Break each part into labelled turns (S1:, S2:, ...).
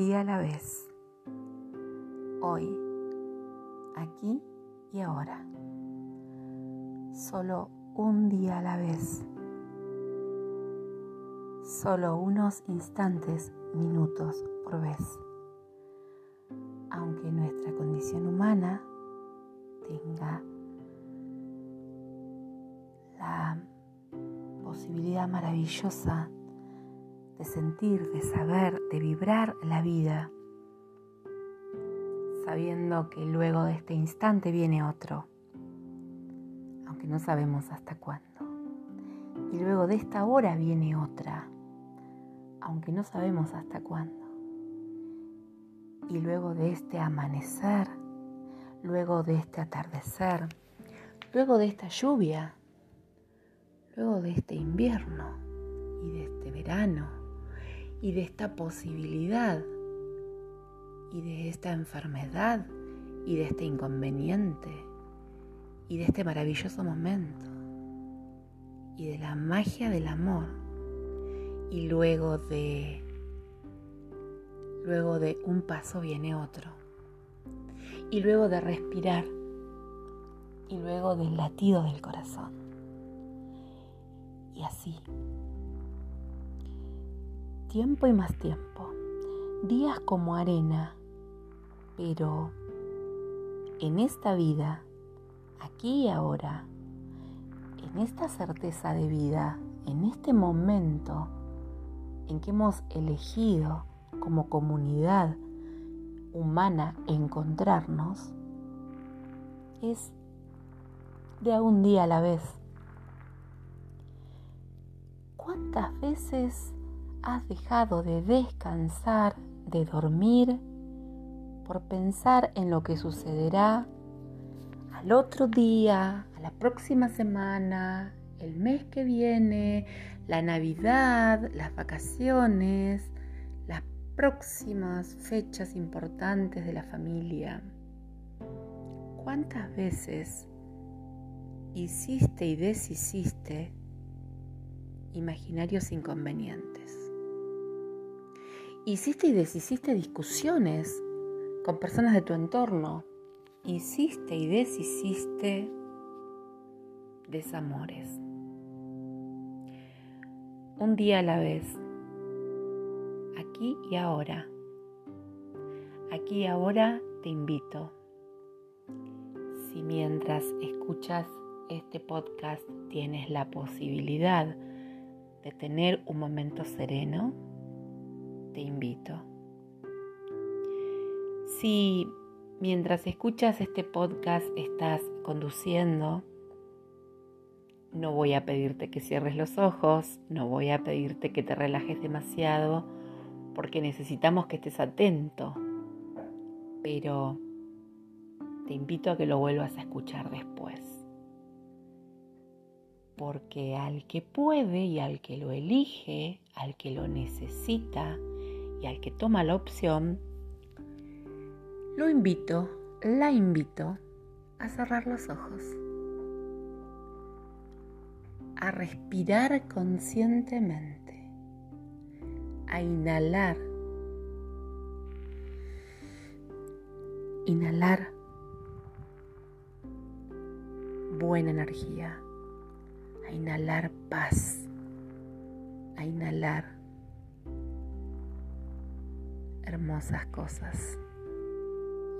S1: día a la vez. Hoy, aquí y ahora. Solo un día a la vez. Solo unos instantes, minutos por vez. Aunque nuestra condición humana tenga la posibilidad maravillosa de sentir, de saber, de vibrar la vida, sabiendo que luego de este instante viene otro, aunque no sabemos hasta cuándo. Y luego de esta hora viene otra, aunque no sabemos hasta cuándo. Y luego de este amanecer, luego de este atardecer, luego de esta lluvia, luego de este invierno y de este verano y de esta posibilidad y de esta enfermedad y de este inconveniente y de este maravilloso momento y de la magia del amor y luego de luego de un paso viene otro y luego de respirar y luego del latido del corazón. Y así tiempo y más tiempo, días como arena, pero en esta vida, aquí y ahora, en esta certeza de vida, en este momento en que hemos elegido como comunidad humana encontrarnos, es de un día a la vez. ¿Cuántas veces has dejado de descansar, de dormir, por pensar en lo que sucederá al otro día, a la próxima semana, el mes que viene, la Navidad, las vacaciones, las próximas fechas importantes de la familia. ¿Cuántas veces hiciste y deshiciste imaginarios inconvenientes? Hiciste y deshiciste discusiones con personas de tu entorno. Hiciste y deshiciste desamores. Un día a la vez. Aquí y ahora. Aquí y ahora te invito. Si mientras escuchas este podcast tienes la posibilidad de tener un momento sereno, te invito. Si mientras escuchas este podcast estás conduciendo, no voy a pedirte que cierres los ojos, no voy a pedirte que te relajes demasiado, porque necesitamos que estés atento, pero te invito a que lo vuelvas a escuchar después. Porque al que puede y al que lo elige, al que lo necesita, y al que toma la opción, lo invito, la invito a cerrar los ojos, a respirar conscientemente, a inhalar, inhalar buena energía, a inhalar paz, a inhalar hermosas cosas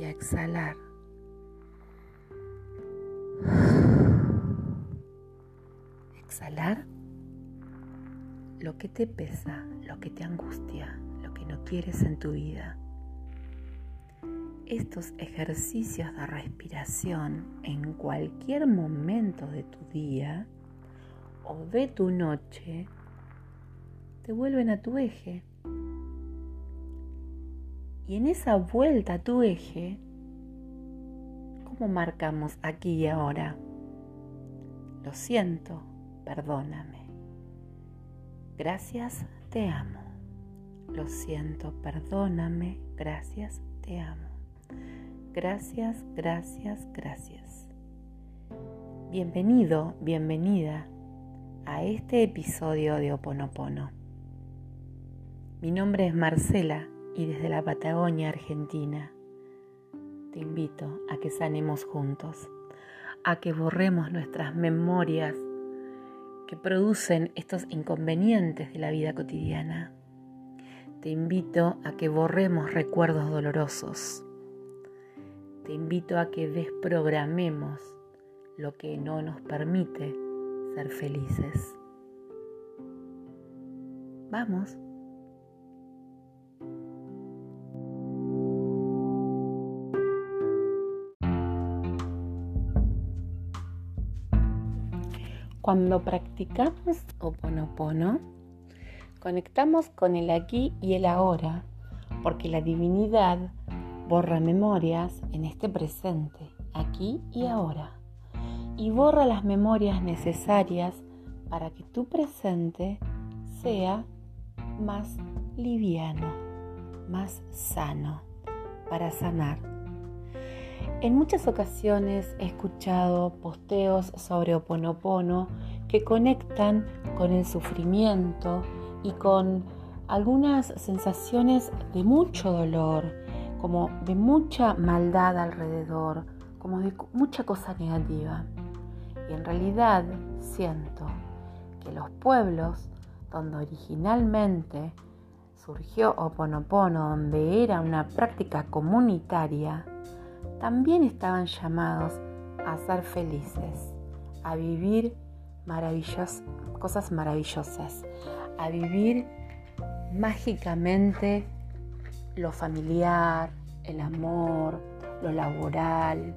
S1: y a exhalar. Exhalar lo que te pesa, lo que te angustia, lo que no quieres en tu vida. Estos ejercicios de respiración en cualquier momento de tu día o de tu noche te vuelven a tu eje y en esa vuelta a tu eje, ¿cómo marcamos aquí y ahora? Lo siento, perdóname. Gracias, te amo. Lo siento, perdóname. Gracias, te amo. Gracias, gracias, gracias. Bienvenido, bienvenida a este episodio de Oponopono. Mi nombre es Marcela y desde la Patagonia Argentina, te invito a que sanemos juntos, a que borremos nuestras memorias que producen estos inconvenientes de la vida cotidiana. Te invito a que borremos recuerdos dolorosos. Te invito a que desprogramemos lo que no nos permite ser felices. Vamos. Cuando practicamos Oponopono, conectamos con el aquí y el ahora, porque la divinidad borra memorias en este presente, aquí y ahora, y borra las memorias necesarias para que tu presente sea más liviano, más sano, para sanar. En muchas ocasiones he escuchado posteos sobre Oponopono que conectan con el sufrimiento y con algunas sensaciones de mucho dolor, como de mucha maldad alrededor, como de mucha cosa negativa. Y en realidad siento que los pueblos donde originalmente surgió Oponopono, donde era una práctica comunitaria, también estaban llamados a ser felices, a vivir cosas maravillosas, a vivir mágicamente lo familiar, el amor, lo laboral,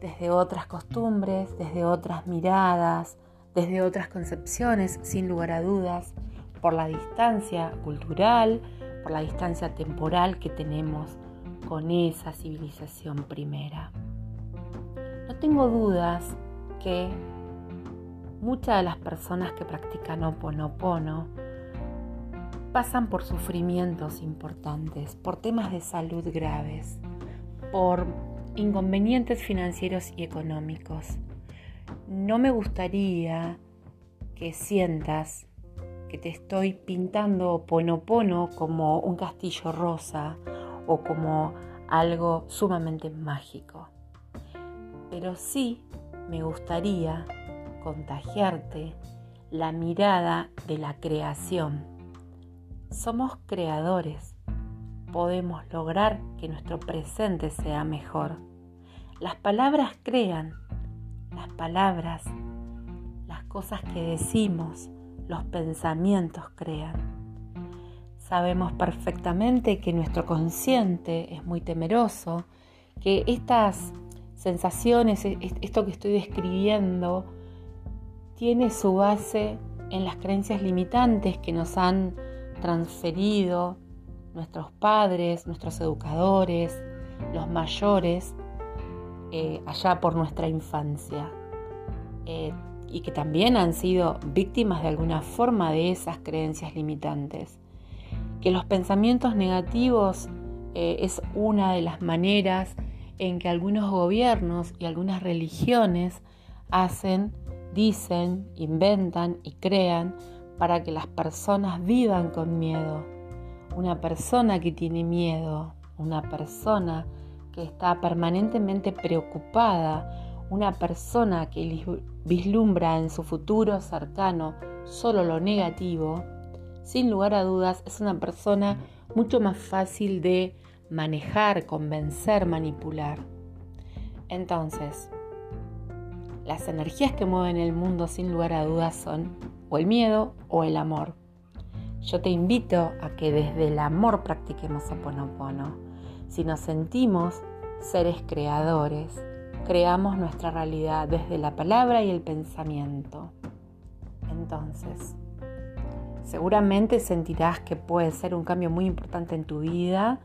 S1: desde otras costumbres, desde otras miradas, desde otras concepciones, sin lugar a dudas, por la distancia cultural, por la distancia temporal que tenemos con esa civilización primera. No tengo dudas que muchas de las personas que practican Oponopono pasan por sufrimientos importantes, por temas de salud graves, por inconvenientes financieros y económicos. No me gustaría que sientas que te estoy pintando Oponopono como un castillo rosa o como algo sumamente mágico. Pero sí me gustaría contagiarte la mirada de la creación. Somos creadores. Podemos lograr que nuestro presente sea mejor. Las palabras crean. Las palabras, las cosas que decimos, los pensamientos crean. Sabemos perfectamente que nuestro consciente es muy temeroso, que estas sensaciones, e-, esto que estoy describiendo, tiene su base en las creencias limitantes que nos han transferido nuestros padres, nuestros educadores, los mayores, eh, allá por nuestra infancia. Eh, y que también han sido víctimas de alguna forma de esas creencias limitantes que los pensamientos negativos eh, es una de las maneras en que algunos gobiernos y algunas religiones hacen, dicen, inventan y crean para que las personas vivan con miedo. Una persona que tiene miedo, una persona que está permanentemente preocupada, una persona que vislumbra en su futuro cercano solo lo negativo, sin lugar a dudas es una persona mucho más fácil de manejar, convencer, manipular. Entonces, las energías que mueven el mundo sin lugar a dudas son o el miedo o el amor. Yo te invito a que desde el amor practiquemos Oponopono. Si nos sentimos seres creadores, creamos nuestra realidad desde la palabra y el pensamiento. Entonces, Seguramente sentirás que puede ser un cambio muy importante en tu vida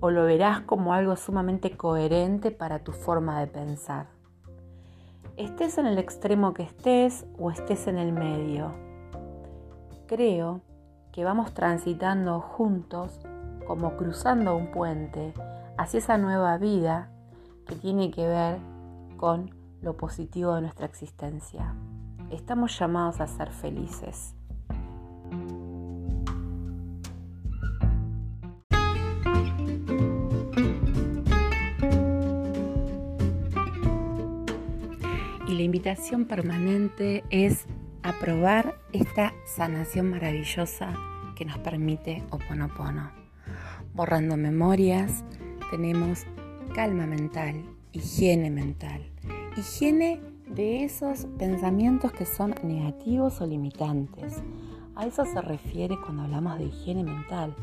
S1: o lo verás como algo sumamente coherente para tu forma de pensar. Estés en el extremo que estés o estés en el medio. Creo que vamos transitando juntos como cruzando un puente hacia esa nueva vida que tiene que ver con lo positivo de nuestra existencia. Estamos llamados a ser felices. Invitación permanente es aprobar esta sanación maravillosa que nos permite Oponopono. Borrando memorias, tenemos calma mental, higiene mental. Higiene de esos pensamientos que son negativos o limitantes. A eso se refiere cuando hablamos de higiene mental.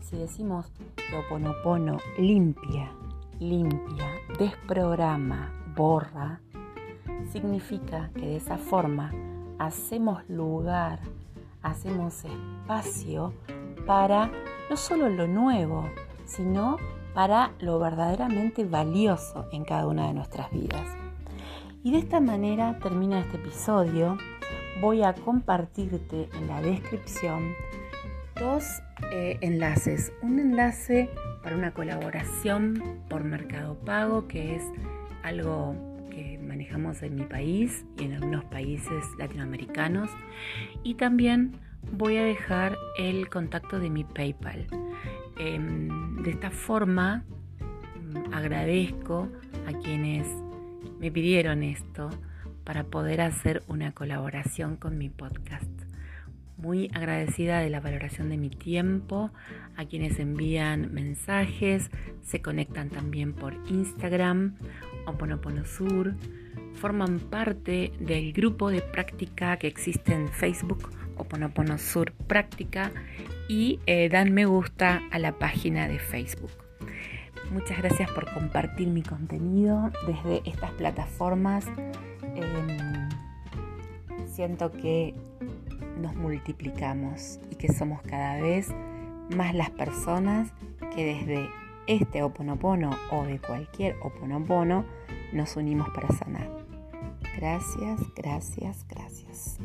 S1: Si decimos que Oponopono limpia, limpia, desprograma, borra, significa que de esa forma hacemos lugar, hacemos espacio para no solo lo nuevo, sino para lo verdaderamente valioso en cada una de nuestras vidas. Y de esta manera termina este episodio. Voy a compartirte en la descripción dos eh, enlaces. Un enlace para una colaboración por Mercado Pago, que es algo que manejamos en mi país y en algunos países latinoamericanos. Y también voy a dejar el contacto de mi PayPal. Em, de esta forma mm, agradezco a quienes me pidieron esto para poder hacer una colaboración con mi podcast. Muy agradecida de la valoración de mi tiempo, a quienes envían mensajes, se conectan también por Instagram, Oponopono Sur, forman parte del grupo de práctica que existe en Facebook, Oponopono Sur Práctica, y eh, dan me gusta a la página de Facebook. Muchas gracias por compartir mi contenido desde estas plataformas. Em, siento que nos multiplicamos y que somos cada vez más las personas que desde este oponopono o de cualquier oponopono nos unimos para sanar. Gracias, gracias, gracias.